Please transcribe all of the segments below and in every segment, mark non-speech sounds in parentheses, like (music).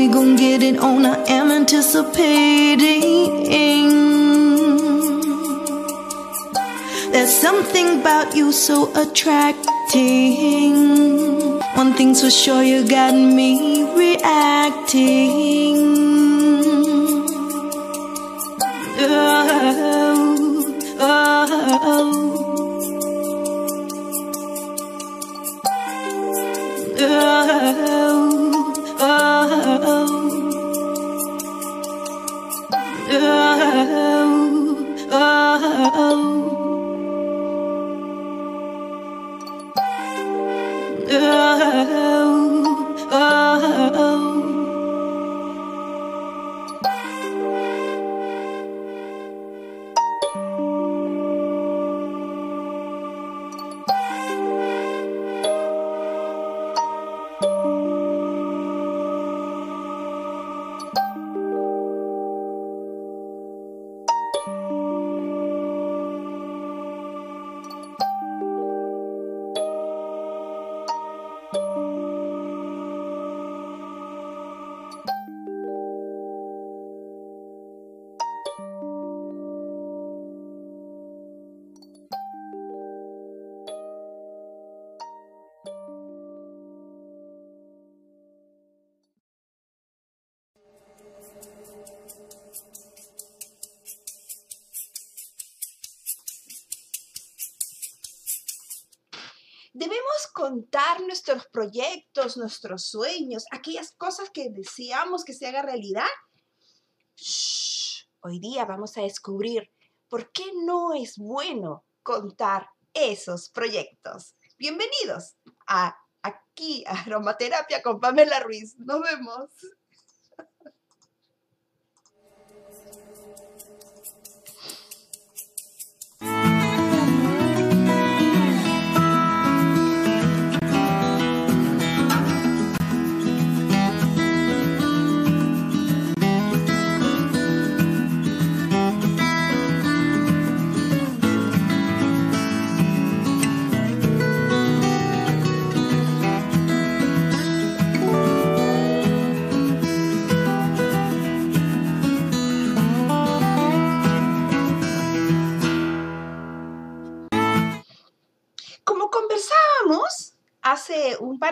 we gon' get it on? I am anticipating. There's something about you so attracting. One thing's for sure, you got me reacting. Oh, oh, Debemos contar nuestros proyectos, nuestros sueños, aquellas cosas que deseamos que se haga realidad. Hoy día vamos a descubrir por qué no es bueno contar esos proyectos. Bienvenidos a aquí a Aromaterapia con Pamela Ruiz. Nos vemos.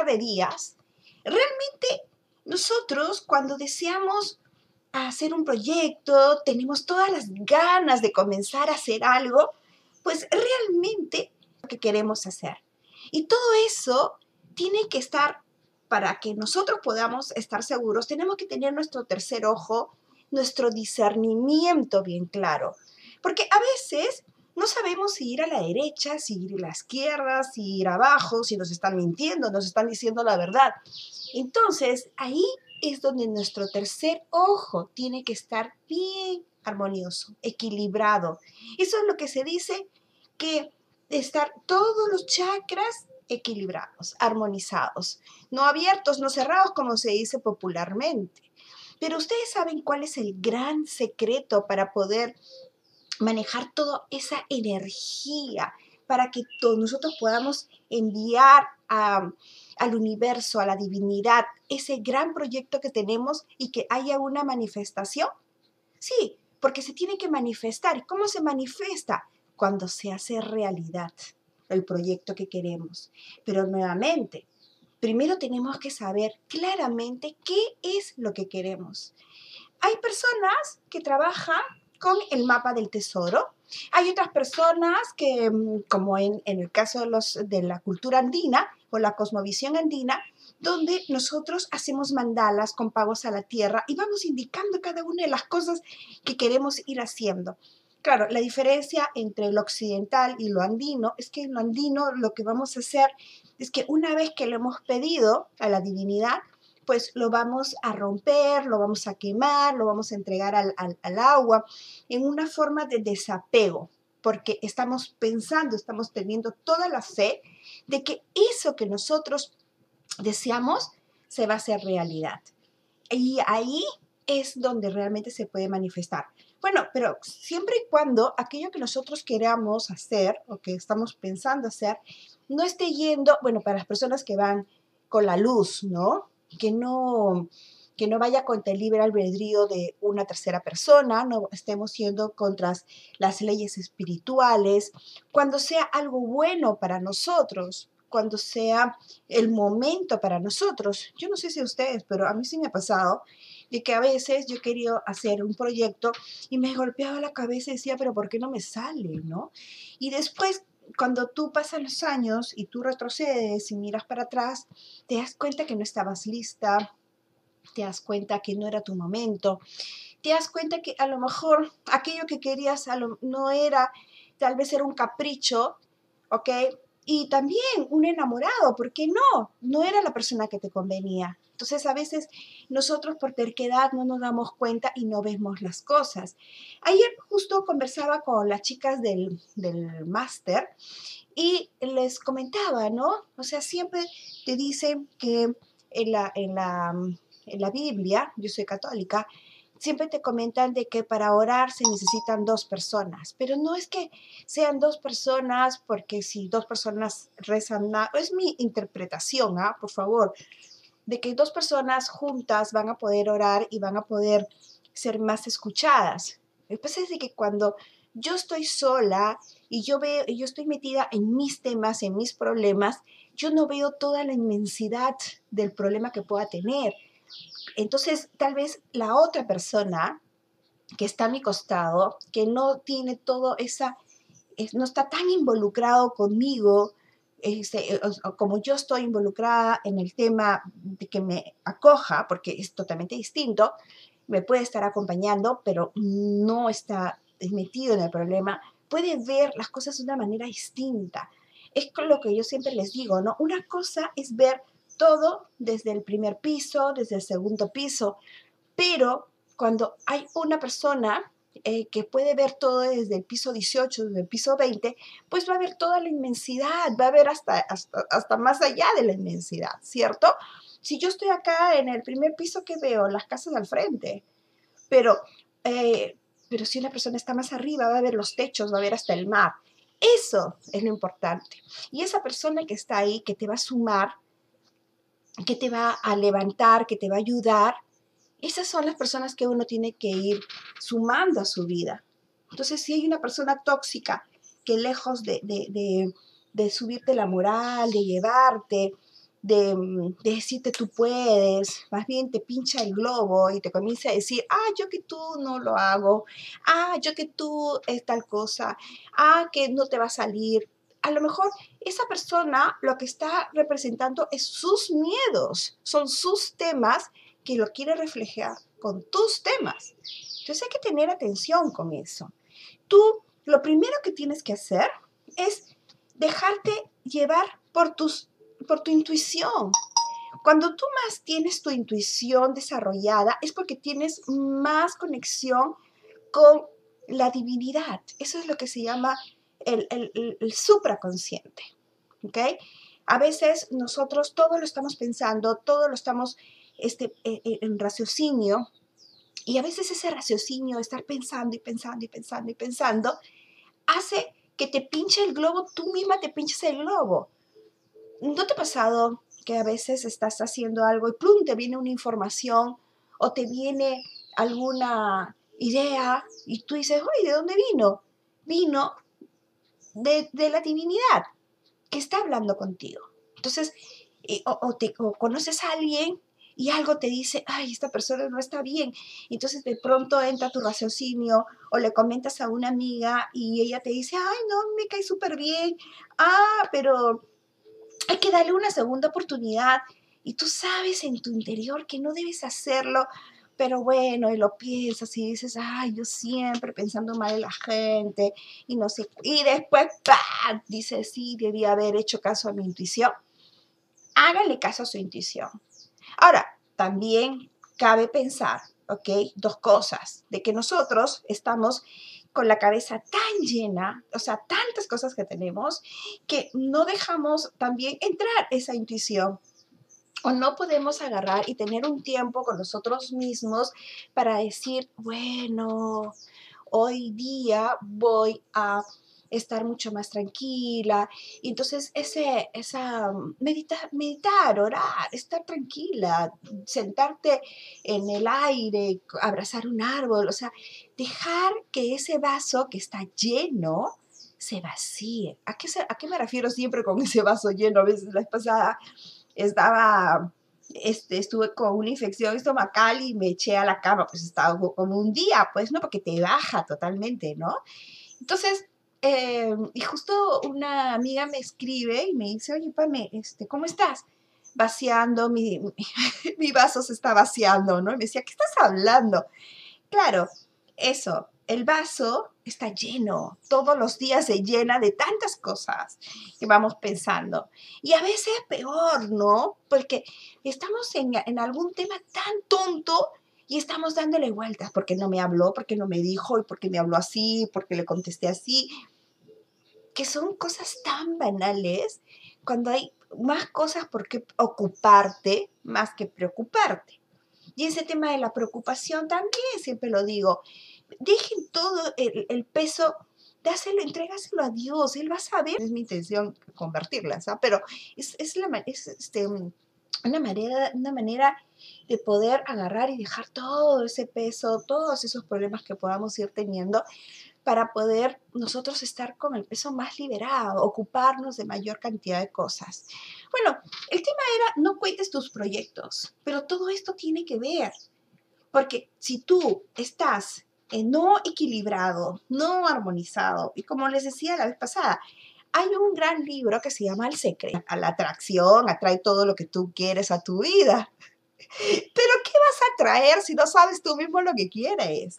De días, realmente nosotros cuando deseamos hacer un proyecto, tenemos todas las ganas de comenzar a hacer algo, pues realmente lo que queremos hacer. Y todo eso tiene que estar, para que nosotros podamos estar seguros, tenemos que tener nuestro tercer ojo, nuestro discernimiento bien claro. Porque a veces no sabemos si ir a la derecha, si ir a la izquierda, si ir abajo, si nos están mintiendo, nos están diciendo la verdad. Entonces, ahí es donde nuestro tercer ojo tiene que estar bien armonioso, equilibrado. Eso es lo que se dice que estar todos los chakras equilibrados, armonizados, no abiertos, no cerrados como se dice popularmente. Pero ustedes saben cuál es el gran secreto para poder manejar toda esa energía, para que todos nosotros podamos enviar al universo, a la divinidad, ese gran proyecto que tenemos y que haya una manifestación. Sí, porque se tiene que manifestar. ¿Y cómo se manifiesta? Cuando se hace realidad el proyecto que queremos. Pero nuevamente, primero tenemos que saber claramente qué es lo que queremos. Hay personas que trabajan con el mapa del tesoro. Hay otras personas que, mm, como en, el caso de la cultura andina o la cosmovisión andina, donde nosotros hacemos mandalas con pagos a la tierra y vamos indicando cada una de las cosas que queremos ir haciendo. Claro, la diferencia entre lo occidental y lo andino es que en lo andino lo que vamos a hacer es que una vez que lo hemos pedido a la divinidad, pues lo vamos a romper, lo vamos a quemar, lo vamos a entregar al, agua, en una forma de desapego, porque estamos pensando, estamos teniendo toda la fe de que eso que nosotros deseamos se va a hacer realidad. Y ahí es donde realmente se puede manifestar. Bueno, pero siempre y cuando aquello que nosotros queramos hacer o que estamos pensando hacer no esté yendo, bueno, para las personas que van con la luz, ¿no? Que no, que no vaya contra el libre albedrío de una tercera persona, no estemos yendo contra las leyes espirituales, cuando sea algo bueno para nosotros, cuando sea el momento para nosotros. Yo no sé si a ustedes, pero a mí sí me ha pasado de que a veces yo quería hacer un proyecto y me golpeaba la cabeza y decía, pero ¿por qué no me sale? ¿no? Y después cuando tú pasas los años y tú retrocedes y miras para atrás, te das cuenta que no estabas lista, te das cuenta que no era tu momento, te das cuenta que a lo mejor aquello que querías no era, tal vez era un capricho, ¿ok? Y también un enamorado, porque no, no era la persona que te convenía. Entonces a veces nosotros por terquedad no nos damos cuenta y no vemos las cosas. Ayer justo conversaba con las chicas del, del máster y les comentaba, ¿no? O sea, siempre te dicen que en la, en la en la Biblia, yo soy católica, siempre te comentan de que para orar se necesitan dos personas, pero no es que sean dos personas porque si dos personas rezan, es mi interpretación, ¿ah? por favor, de que dos personas juntas van a poder orar y van a poder ser más escuchadas. El pasa es de que cuando yo estoy sola y yo veo, yo estoy metida en mis temas, en mis problemas, yo no veo toda la inmensidad del problema que pueda tener. Entonces, tal vez la otra persona que está a mi costado, que no tiene todo esa, no está tan involucrado conmigo, este, como yo estoy involucrada en el tema que me acoja, porque es totalmente distinto, me puede estar acompañando, pero no está metido en el problema, puede ver las cosas de una manera distinta. Es lo que yo siempre les digo, ¿no? Una cosa es ver todo desde el primer piso, desde el segundo piso, pero cuando hay una persona eh, que puede ver todo desde el piso 18, desde el piso 20, pues va a ver toda la inmensidad, va a ver hasta, hasta, más allá de la inmensidad, ¿cierto? Si yo estoy acá en el primer piso que veo, las casas al frente, pero, eh, pero si una persona está más arriba, va a ver los techos, va a ver hasta el mar. Eso es lo importante. Y esa persona que está ahí, que te va a sumar, que te va a levantar, que te va a ayudar, esas son las personas que uno tiene que ir sumando a su vida. Entonces, si hay una persona tóxica que lejos de, de, subirte la moral, de llevarte, de, de, decirte tú puedes, más bien te pincha el globo y te comienza a decir, ah, yo que tú no lo hago, ah, yo que tú es tal cosa, ah, que no te va a salir, a lo mejor esa persona lo que está representando es sus miedos, son sus temas que lo quiere reflejar con tus temas. Entonces hay que tener atención con eso. Tú lo primero que tienes que hacer es dejarte llevar por, tus, por tu intuición. Cuando tú más tienes tu intuición desarrollada es porque tienes más conexión con la divinidad. Eso es lo que se llama el, supraconsciente. ¿Ok? A veces nosotros todo lo estamos pensando, todo lo estamos este, e, e, en raciocinio, y a veces ese raciocinio, estar pensando y pensando y pensando y pensando, hace que te pinche el globo, tú misma te pinches el globo. ¿No te ha pasado que a veces estás haciendo algo y plum, te viene una información o te viene alguna idea y tú dices, oye, ¿de dónde vino? Vino de, la divinidad que está hablando contigo. Entonces, o, te, conoces a alguien y algo te dice, ay, esta persona no está bien. Entonces de pronto entra tu raciocinio o le comentas a una amiga y ella te dice, ay, no, me cae súper bien. Ah, pero hay que darle una segunda oportunidad. Y tú sabes en tu interior que no debes hacerlo pero bueno, y lo piensas y dices, ay, yo siempre pensando mal en la gente y no sé, y después, dices, sí, debía haber hecho caso a mi intuición. Hágale caso a su intuición. Ahora, también cabe pensar, ¿ok? Dos cosas, de que nosotros estamos con la cabeza tan llena, o sea, tantas cosas que tenemos, que no dejamos también entrar esa intuición o no podemos agarrar y tener un tiempo con nosotros mismos para decir, bueno, hoy día voy a estar mucho más tranquila. Y entonces ese, esa meditar, meditar, orar, estar tranquila, sentarte en el aire, abrazar un árbol, o sea, dejar que ese vaso que está lleno se vacíe. ¿A qué, ¿A qué me refiero siempre con (laughs) ese vaso lleno? A veces la vez pasada estaba este, estuve con una infección estomacal y me eché a la cama, pues estaba como un día, pues, ¿no? Porque te baja totalmente, ¿no? Entonces, eh, y justo una amiga me escribe y me dice, oye, Pame, este, ¿cómo estás? Vaciando, mi, (laughs) mi, vaso se está vaciando, ¿no? Y me decía, ¿qué estás hablando? Claro, eso, el vaso está lleno, todos los días se llena de tantas cosas que vamos pensando. Y a veces peor, ¿no? Porque estamos en, en algún tema tan tonto y estamos dándole vueltas porque no me habló, porque no me dijo, y porque me habló así, porque le contesté así, que son cosas tan banales cuando hay más cosas por qué ocuparte más que preocuparte. Y ese tema de la preocupación también, siempre lo digo, dejen todo el, peso dáselo, entrégaselo a Dios, Él va a saber. Es mi intención convertirlas, pero es, es, la, es este, una, manera, una manera de poder agarrar y dejar todo ese peso, todos esos problemas que podamos ir teniendo para poder nosotros estar con el peso más liberado, ocuparnos de mayor cantidad de cosas. Bueno, el tema era no cuentes tus proyectos, pero todo esto tiene que ver, porque si tú estás no equilibrado, no armonizado. Y como les decía la vez pasada, hay un gran libro que se llama El secreto. A la atracción atrae todo lo que tú quieres a tu vida. (laughs) Pero ¿qué vas a traer si no sabes tú mismo lo que quieres?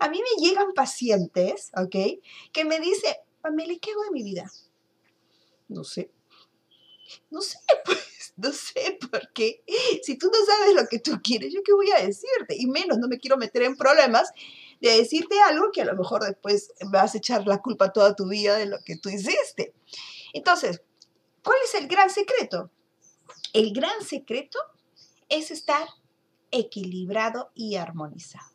A mí me llegan pacientes, ¿ok? Que me dicen, Pamela, ¿qué hago de mi vida? No sé. No sé, (laughs) pues, no sé, por qué. si tú no sabes lo que tú quieres, ¿yo qué voy a decirte? Y menos, no me quiero meter en problemas de decirte algo que a lo mejor después vas a echar la culpa toda tu vida de lo que tú hiciste. Entonces, ¿cuál es el gran secreto? El gran secreto es estar equilibrado y armonizado.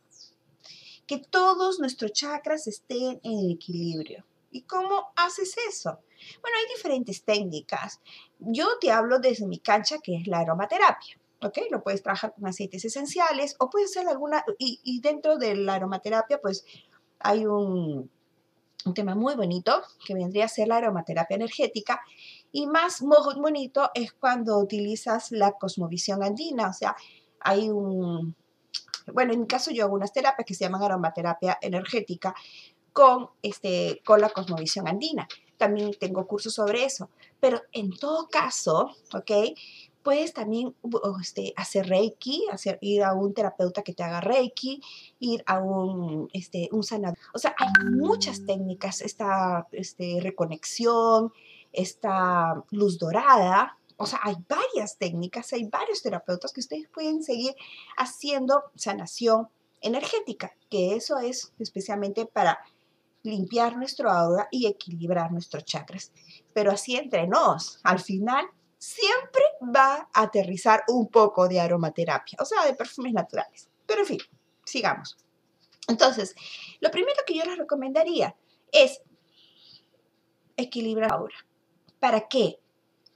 Que todos nuestros chakras estén en equilibrio. ¿Y cómo haces eso? Bueno, hay diferentes técnicas. Yo te hablo desde mi cancha, que es la aromaterapia. ¿Ok? Lo puedes trabajar con aceites esenciales o puedes hacer alguna, y, dentro de la aromaterapia, pues hay un, un, tema muy bonito que vendría a ser la aromaterapia energética y más bonito es cuando utilizas la cosmovisión andina, o sea, hay un, bueno, en mi caso yo hago unas terapias que se llaman aromaterapia energética con, este, con la cosmovisión andina. También tengo cursos sobre eso. Pero en todo caso, ¿ok? Puedes también este, hacer Reiki, hacer, ir a un terapeuta que te haga Reiki, ir a un, este, un sanador. O sea, hay muchas técnicas, esta este, reconexión, esta luz dorada. O sea, hay varias técnicas, hay varios terapeutas que ustedes pueden seguir haciendo sanación energética, que eso es especialmente para limpiar nuestro aura y equilibrar nuestros chakras. Pero así entre nos, al final siempre va a aterrizar un poco de aromaterapia, o sea, de perfumes naturales. Pero en fin, sigamos. Entonces, lo primero que yo les recomendaría es equilibrar ahora. ¿Para qué?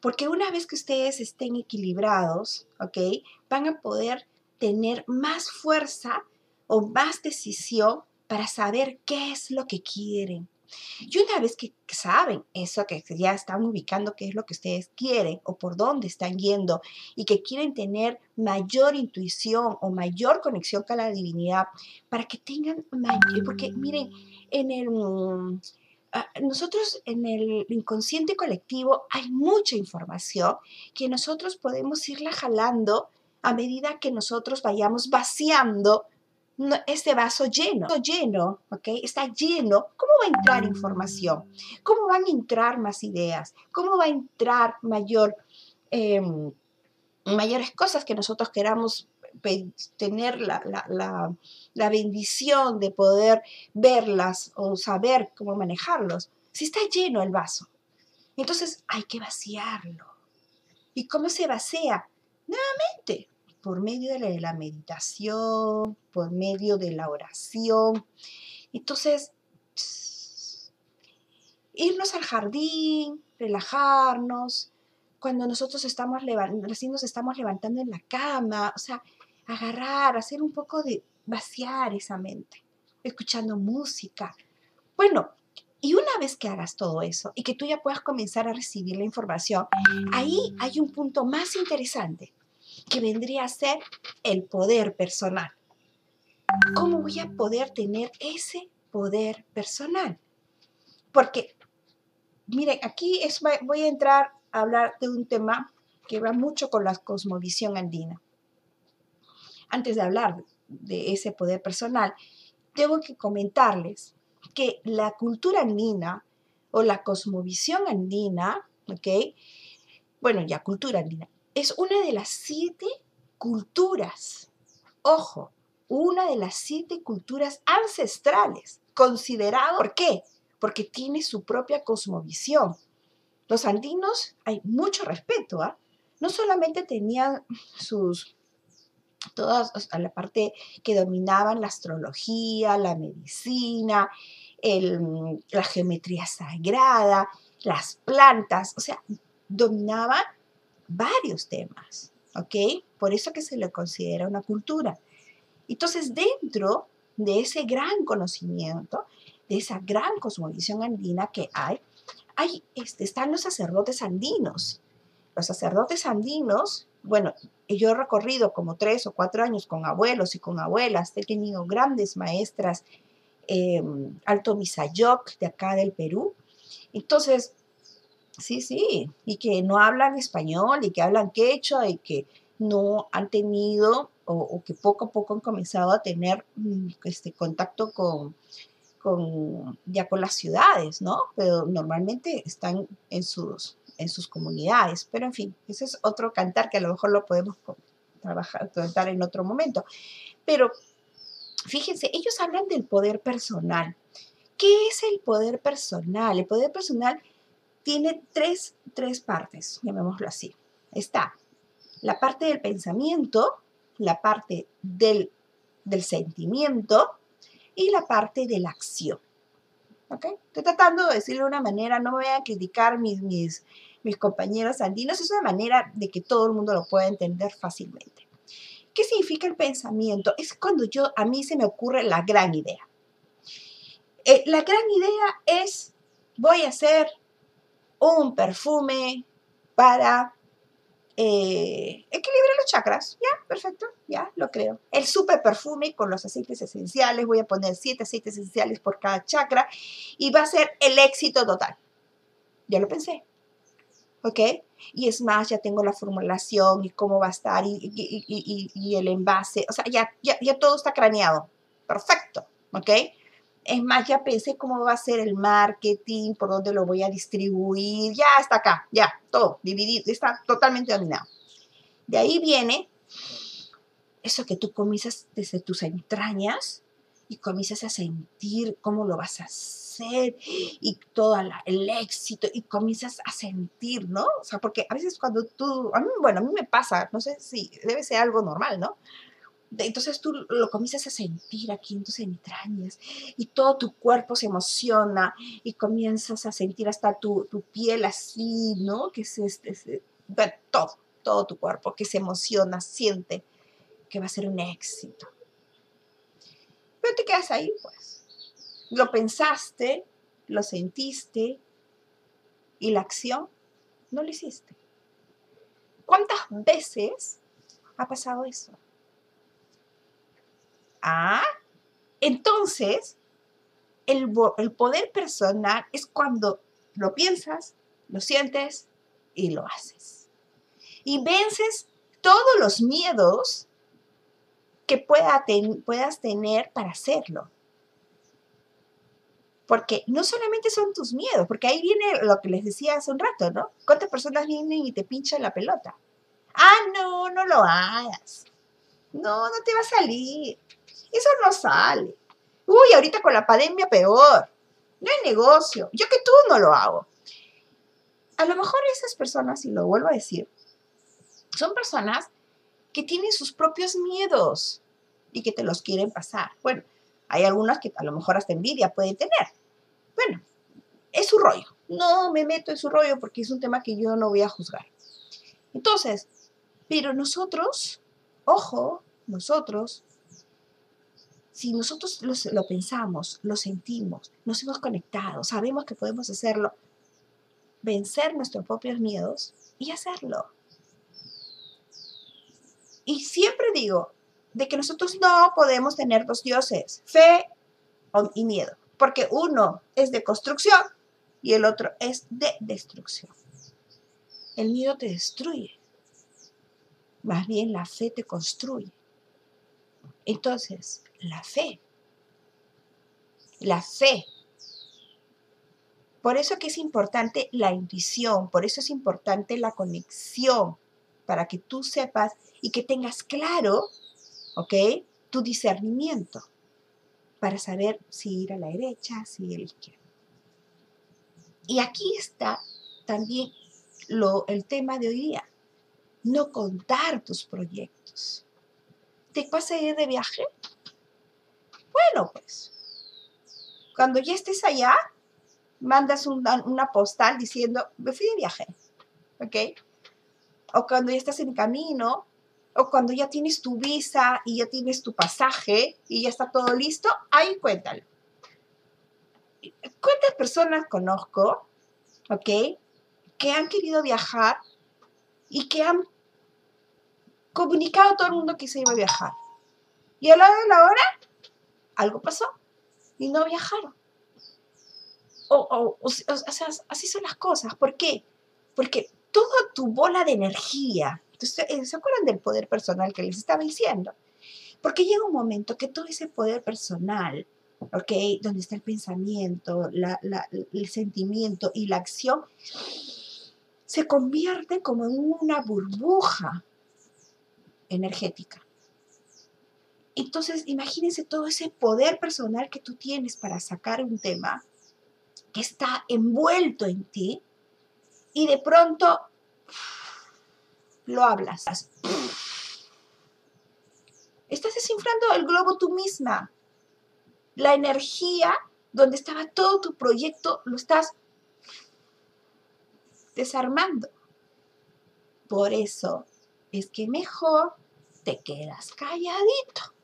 Porque una vez que ustedes estén equilibrados, ¿ok? Van a poder tener más fuerza o más decisión para saber qué es lo que quieren, y una vez que saben eso, que ya están ubicando qué es lo que ustedes quieren o por dónde están yendo y que quieren tener mayor intuición o mayor conexión con la divinidad para que tengan mayor, porque miren, en el... Mm, ah, nosotros en el inconsciente colectivo hay mucha información que nosotros podemos irla jalando a medida que nosotros vayamos vaciando este vaso lleno, lleno, ¿ok? Está lleno. ¿Cómo va a entrar información? ¿Cómo van a entrar más ideas? ¿Cómo va a entrar mayor, em, mayores cosas que nosotros queramos tener la, la, bendición de poder verlas o saber cómo manejarlos? Si está lleno el vaso. Entonces hay que vaciarlo. ¿Y cómo se vacía? Nuevamente, por medio de la meditación, por medio de la oración. Entonces, irnos al jardín, relajarnos, cuando nosotros estamos recién nos estamos levantando en la cama, o sea, agarrar, hacer un poco de vaciar esa mente, escuchando música. Bueno, y una vez que hagas todo eso y que tú ya puedas comenzar a recibir la información, ahí hay un punto más interesante que vendría a ser el poder personal. ¿Cómo voy a poder tener ese poder personal? Porque, miren, aquí es, voy a entrar a hablar de un tema que va mucho con la cosmovisión andina. Antes de hablar de ese poder personal, tengo que comentarles que la cultura andina o la cosmovisión andina, ¿ok? Bueno, ya cultura andina, es una de las siete culturas, ojo, una de las siete culturas ancestrales, considerado, ¿por qué? Porque tiene su propia cosmovisión. Los andinos, hay mucho respeto, ¿ah? No solamente tenían sus todas la parte que dominaban la astrología, la medicina, la geometría sagrada, las plantas, o sea, dominaban varios temas, ¿ok? Por eso que se le considera una cultura. Entonces, dentro de ese gran conocimiento, de esa gran cosmovisión andina que hay, hay este, están los sacerdotes andinos. Los sacerdotes andinos bueno, yo he recorrido como tres o cuatro años con abuelos y con abuelas, he tenido grandes maestras, eh, Alto Misayoc de acá del Perú. Entonces, sí, sí, y que no hablan español y que hablan quechua y que no han tenido o, que poco a poco han comenzado a tener mm, este contacto con, con ya con las ciudades, ¿no? Pero normalmente están en sus en sus comunidades. Pero en fin, ese es otro cantar que a lo mejor lo podemos trabajar, en otro momento. Pero fíjense, ellos hablan del poder personal. ¿Qué es el poder personal? El poder personal tiene tres, tres partes, llamémoslo así. Está la parte del pensamiento, la parte del, del sentimiento y la parte de la acción. ¿Ok? Estoy tratando de decirlo de una manera, no me voy a criticar mis, mis, mis compañeros andinos, es una manera de que todo el mundo lo pueda entender fácilmente. ¿Qué significa el pensamiento? Es cuando yo, a mí se me ocurre la gran idea. Eh, la gran idea es, voy a hacer un perfume para eh, equilibrar los chakras. Ya, perfecto, ya, lo creo. El super perfume con los aceites esenciales, voy a poner siete aceites esenciales por cada chakra y va a ser el éxito total. Ya lo pensé. ¿ok? Y es más, ya tengo la formulación y cómo va a estar y, el envase, o sea, ya, ya, todo está craneado. Perfecto, ¿ok? Es más, ya pensé cómo va a ser el marketing, por dónde lo voy a distribuir, ya está acá, ya, todo dividido, está totalmente dominado. De ahí viene eso que tú comienzas desde tus entrañas y comienzas a sentir cómo lo vas a hacer y todo el éxito y comienzas a sentir, ¿no? O sea, porque a veces cuando tú, mí, bueno, a mí me pasa, no sé si debe ser algo normal, ¿no? Entonces tú lo comienzas a sentir aquí en tus entrañas y todo tu cuerpo se emociona y comienzas a sentir hasta tu, piel así, ¿no? Que es este, todo, todo tu cuerpo que se emociona, siente que va a ser un éxito. Pero te quedas ahí, pues. Lo pensaste, lo sentiste y la acción no lo hiciste. ¿Cuántas veces ha pasado eso? Ah, entonces, el, el poder personal es cuando lo piensas, lo sientes y lo haces. Y vences todos los miedos que pueda puedas tener para hacerlo. Porque no solamente son tus miedos, porque ahí viene lo que les decía hace un rato, ¿no? ¿Cuántas personas vienen y te pinchan la pelota? Ah, no, no lo hagas. No, no te va a salir. Eso no sale. Uy, ahorita con la pandemia peor. No hay negocio. Yo que tú no lo hago. A lo mejor esas personas, y lo vuelvo a decir, son personas que tienen sus propios miedos y que te los quieren pasar. Bueno, hay algunas que a lo mejor hasta envidia pueden tener. Bueno, es su rollo. No me meto en su rollo porque es un tema que yo no voy a juzgar. Entonces, pero nosotros, ojo, nosotros, si nosotros lo, pensamos, lo sentimos, nos hemos conectado, sabemos que podemos hacerlo, vencer nuestros propios miedos y hacerlo. Y siempre digo de que nosotros no podemos tener dos dioses, fe y miedo, porque uno es de construcción y el otro es de destrucción. El miedo te destruye, más bien la fe te construye. Entonces, la fe, la fe. Por eso que es importante la intuición, por eso es importante la conexión, para que tú sepas y que tengas claro, ¿ok? Tu discernimiento, para saber si ir a la derecha, si ir a la izquierda. Y aquí está también lo, el tema de hoy día, no contar tus proyectos. ¿Te vas a ir de viaje? Bueno, pues, cuando ya estés allá, mandas una, una postal diciendo, me fui de viaje, ¿ok? O cuando ya estás en camino, o cuando ya tienes tu visa y ya tienes tu pasaje y ya está todo listo, ahí cuéntalo. ¿Cuántas personas conozco, ok, que han querido viajar y que han comunicado a todo el mundo que se iba a viajar? Y a la hora de la hora, algo pasó y no viajaron. O, o, sea, así son las cosas. ¿Por qué? Porque toda tu bola de energía, eh, ¿se acuerdan del poder personal que les estaba diciendo? Porque llega un momento que todo ese poder personal, ¿ok? Donde está el pensamiento, el sentimiento y la acción, se convierte como en una burbuja energética. Entonces, imagínense todo ese poder personal que tú tienes para sacar un tema que está envuelto en ti y de pronto lo hablas. Estás desinflando el globo tú misma. La energía donde estaba todo tu proyecto lo estás desarmando. Por eso es que mejor te quedas calladito.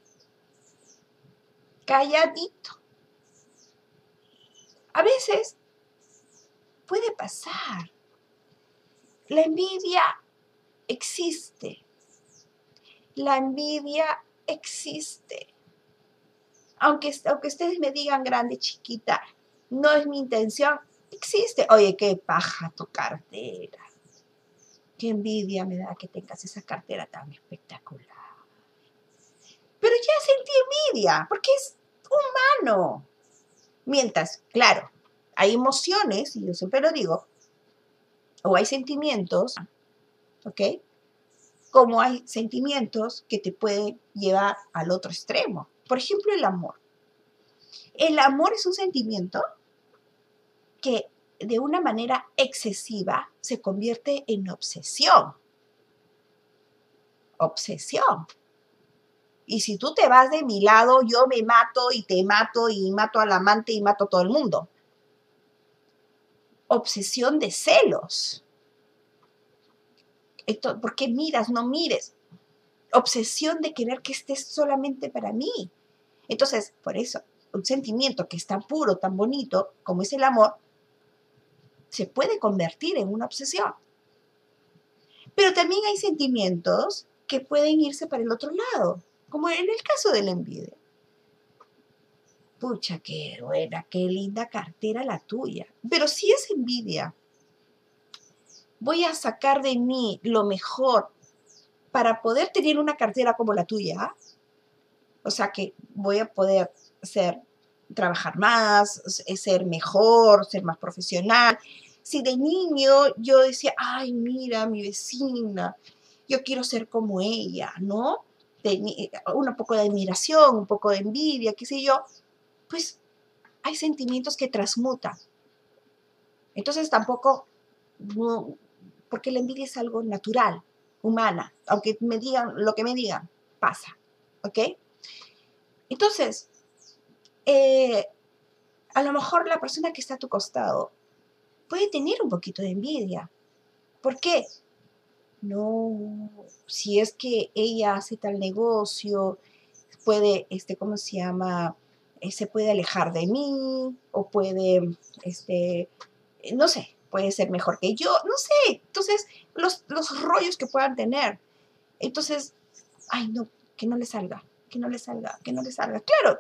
Calladito. A veces puede pasar. La envidia existe. La envidia existe. Aunque, aunque ustedes me digan grande, chiquita, no es mi intención, existe. Oye, qué paja tu cartera. Qué envidia me da que tengas esa cartera tan espectacular. Pero ya sentí envidia, porque es humano. Mientras, claro, hay emociones, y yo siempre lo digo, o hay sentimientos ¿ok? Como hay sentimientos que te pueden llevar al otro extremo. Por ejemplo, el amor. El amor es un sentimiento que de una manera excesiva se convierte en obsesión. Obsesión. Y si tú te vas de mi lado, yo me mato y te mato y mato al amante y mato a todo el mundo. Obsesión de celos. ¿por qué miras? No mires. Obsesión de querer que estés solamente para mí. Entonces, por eso, un sentimiento que es tan puro, tan bonito como es el amor, se puede convertir en una obsesión. Pero también hay sentimientos que pueden irse para el otro lado, como en el caso de la envidia. Pucha, qué buena, qué linda cartera la tuya. Pero si es envidia, voy a sacar de mí lo mejor para poder tener una cartera como la tuya. O sea que voy a poder ser, trabajar más, ser mejor, ser más profesional. Si de niño yo decía, ay, mira, mi vecina, yo quiero ser como ella, ¿no? un poco de admiración, un poco de envidia, qué sé yo, pues hay sentimientos que transmutan. Entonces tampoco porque la envidia es algo natural, humana, aunque me digan lo que me digan, pasa, ¿ok? Entonces, eh, a lo mejor la persona que está a tu costado puede tener un poquito de envidia. ¿Por qué? No, si es que ella hace tal negocio, puede, este, ¿cómo se llama? Eh, se puede alejar de mí o puede, este, no sé, puede ser mejor que yo, no sé. Entonces, los, los rollos que puedan tener. Entonces, ay, no, que no le salga, que no le salga, que no le salga. Claro,